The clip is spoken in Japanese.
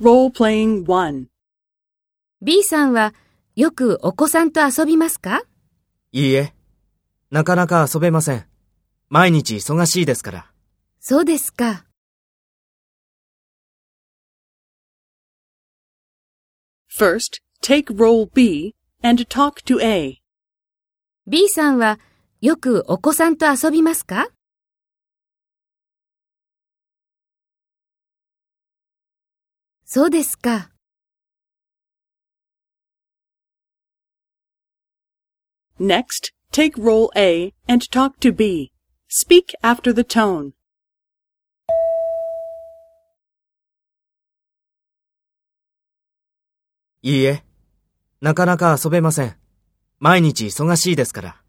Role-playing 1. B さんはよくお子さんと遊びますか？いいえ。なかなか遊べません。毎日忙しいですから。そうですか。First, take role B and talk to A. B さんはよくお子さんと遊びますか？そうですか。Next, take role A and talk to B. Speak after the tone. いいえ。なかなか遊べません。毎日忙しいですから。